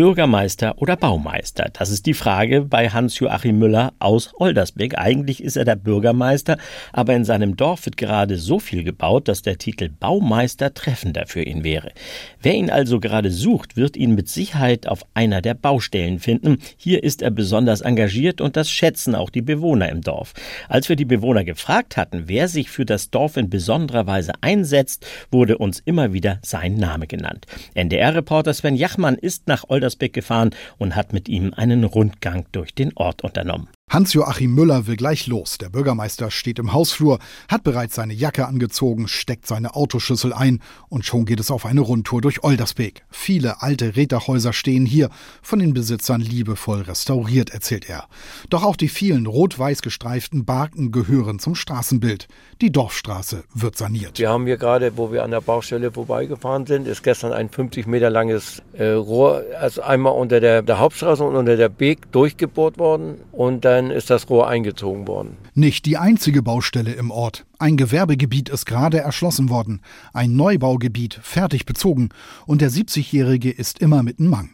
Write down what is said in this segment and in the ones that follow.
Bürgermeister oder Baumeister? Das ist die Frage bei Hans-Joachim Müller aus Oldersbeck. Eigentlich ist er der Bürgermeister, aber in seinem Dorf wird gerade so viel gebaut, dass der Titel Baumeister treffender für ihn wäre. Wer ihn also gerade sucht, wird ihn mit Sicherheit auf einer der Baustellen finden. Hier ist er besonders engagiert und das schätzen auch die Bewohner im Dorf. Als wir die Bewohner gefragt hatten, wer sich für das Dorf in besonderer Weise einsetzt, wurde uns immer wieder sein Name genannt. NDR-Reporter Sven Jachmann ist nach Oldersbeck Elversbeck gefahren und hat mit ihm einen Rundgang durch den Ort unternommen. Hans-Joachim Müller will gleich los. Der Bürgermeister steht im Hausflur, hat bereits seine Jacke angezogen, steckt seine Autoschüssel ein und schon geht es auf eine Rundtour durch Oldersbeek. Viele alte Räderhäuser stehen hier, von den Besitzern liebevoll restauriert, erzählt er. Doch auch die vielen rot-weiß gestreiften Barken gehören zum Straßenbild. Die Dorfstraße wird saniert. Wir haben hier gerade, wo wir an der Baustelle vorbeigefahren sind, ist gestern ein 50 Meter langes äh, Rohr, also einmal unter der, der Hauptstraße und unter der Beek durchgebohrt worden und dann dann ist das Rohr eingezogen worden. Nicht die einzige Baustelle im Ort. Ein Gewerbegebiet ist gerade erschlossen worden, ein Neubaugebiet fertig bezogen und der 70-Jährige ist immer mitten Mang.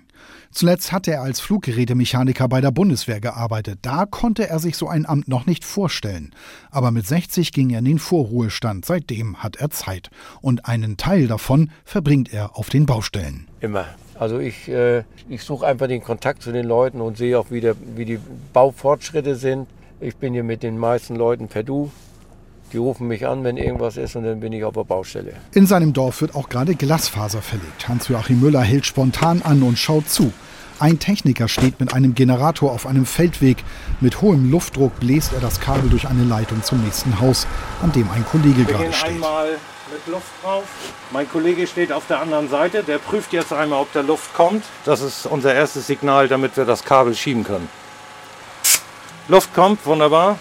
Zuletzt hatte er als Fluggerätemechaniker bei der Bundeswehr gearbeitet. Da konnte er sich so ein Amt noch nicht vorstellen. Aber mit 60 ging er in den Vorruhestand. Seitdem hat er Zeit. Und einen Teil davon verbringt er auf den Baustellen. Immer. Also ich, äh, ich suche einfach den Kontakt zu den Leuten und sehe auch, wie, der, wie die Baufortschritte sind. Ich bin hier mit den meisten Leuten per Du. Die rufen mich an, wenn irgendwas ist und dann bin ich auf der Baustelle. In seinem Dorf wird auch gerade Glasfaser verlegt. Hans-Joachim Müller hält spontan an und schaut zu. Ein Techniker steht mit einem Generator auf einem Feldweg. Mit hohem Luftdruck bläst er das Kabel durch eine Leitung zum nächsten Haus, an dem ein Kollege gerade steht. Einmal mit Luft drauf. Mein Kollege steht auf der anderen Seite. Der prüft jetzt einmal, ob der Luft kommt. Das ist unser erstes Signal, damit wir das Kabel schieben können. Luft kommt, wunderbar.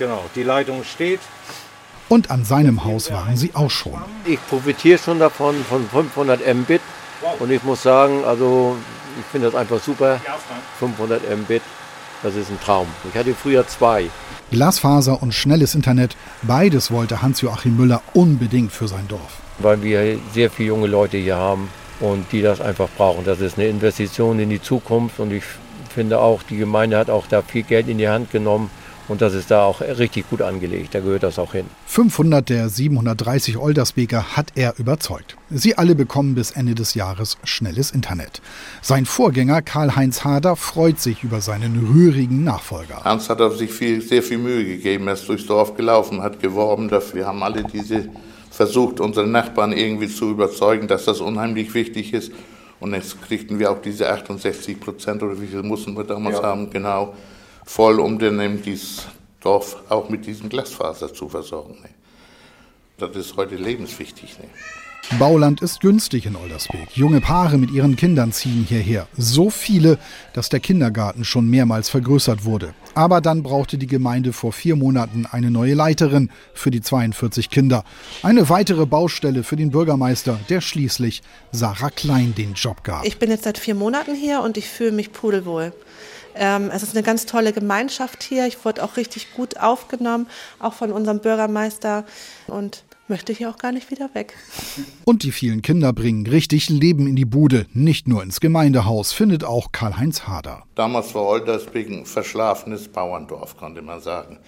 Genau, die Leitung steht. Und an seinem Haus waren sie auch schon. Ich profitiere schon davon, von 500 Mbit. Und ich muss sagen, also ich finde das einfach super. 500 Mbit, das ist ein Traum. Ich hatte früher zwei. Glasfaser und schnelles Internet, beides wollte Hans-Joachim Müller unbedingt für sein Dorf. Weil wir sehr viele junge Leute hier haben und die das einfach brauchen. Das ist eine Investition in die Zukunft und ich finde auch, die Gemeinde hat auch da viel Geld in die Hand genommen und das ist da auch richtig gut angelegt. Da gehört das auch hin. 500 der 730 Oldersbeker hat er überzeugt. Sie alle bekommen bis Ende des Jahres schnelles Internet. Sein Vorgänger Karl-Heinz Hader freut sich über seinen rührigen Nachfolger. Hans hat auf sich viel, sehr viel Mühe gegeben. Er ist durchs Dorf gelaufen, hat geworben dafür. Wir haben alle diese versucht, unsere Nachbarn irgendwie zu überzeugen, dass das unheimlich wichtig ist. Und jetzt kriegten wir auch diese 68 Prozent oder wie viel mussten wir damals ja. haben, genau voll, um dann eben dieses Dorf auch mit diesem Glasfaser zu versorgen. Ne? Das ist heute lebenswichtig. Ne? Bauland ist günstig in Oldersbeek. Junge Paare mit ihren Kindern ziehen hierher. So viele, dass der Kindergarten schon mehrmals vergrößert wurde. Aber dann brauchte die Gemeinde vor vier Monaten eine neue Leiterin für die 42 Kinder. Eine weitere Baustelle für den Bürgermeister, der schließlich Sarah Klein den Job gab. Ich bin jetzt seit vier Monaten hier und ich fühle mich pudelwohl. Ähm, es ist eine ganz tolle Gemeinschaft hier. Ich wurde auch richtig gut aufgenommen, auch von unserem Bürgermeister. Und möchte hier auch gar nicht wieder weg. Und die vielen Kinder bringen richtig Leben in die Bude, nicht nur ins Gemeindehaus, findet auch Karl-Heinz Hader. Damals war Oldersbeek ein verschlafenes Bauerndorf, konnte man sagen.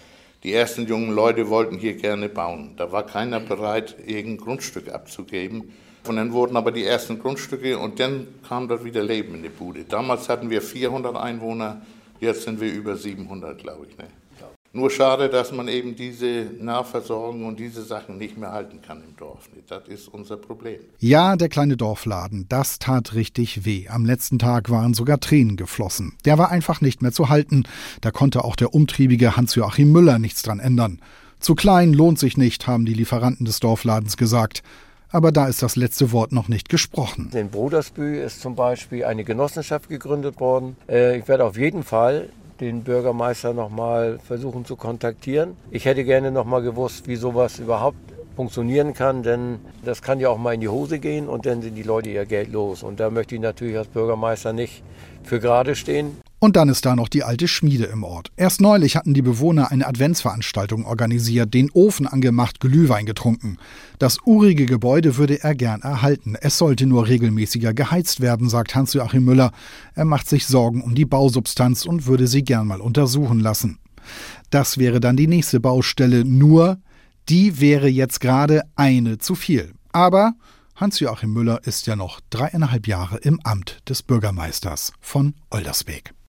Die ersten jungen Leute wollten hier gerne bauen. Da war keiner bereit, irgendein Grundstück abzugeben. Und dann wurden aber die ersten Grundstücke und dann kam dort wieder Leben in die Bude. Damals hatten wir 400 Einwohner, jetzt sind wir über 700, glaube ich. Ne? Nur schade, dass man eben diese Nahversorgung und diese Sachen nicht mehr halten kann im Dorf. Ne? Das ist unser Problem. Ja, der kleine Dorfladen, das tat richtig weh. Am letzten Tag waren sogar Tränen geflossen. Der war einfach nicht mehr zu halten. Da konnte auch der umtriebige Hans-Joachim Müller nichts dran ändern. Zu klein lohnt sich nicht, haben die Lieferanten des Dorfladens gesagt aber da ist das letzte Wort noch nicht gesprochen. In Brudersbü ist zum Beispiel eine Genossenschaft gegründet worden. Äh, ich werde auf jeden Fall den Bürgermeister noch mal versuchen zu kontaktieren. Ich hätte gerne noch mal gewusst, wie sowas überhaupt funktionieren kann, denn das kann ja auch mal in die Hose gehen und dann sind die Leute ihr Geld los. Und da möchte ich natürlich als Bürgermeister nicht für gerade stehen. Und dann ist da noch die alte Schmiede im Ort. Erst neulich hatten die Bewohner eine Adventsveranstaltung organisiert, den Ofen angemacht, Glühwein getrunken. Das urige Gebäude würde er gern erhalten. Es sollte nur regelmäßiger geheizt werden, sagt Hans-Joachim Müller. Er macht sich Sorgen um die Bausubstanz und würde sie gern mal untersuchen lassen. Das wäre dann die nächste Baustelle, nur die wäre jetzt gerade eine zu viel. Aber Hans-Joachim Müller ist ja noch dreieinhalb Jahre im Amt des Bürgermeisters von Oldersbeek.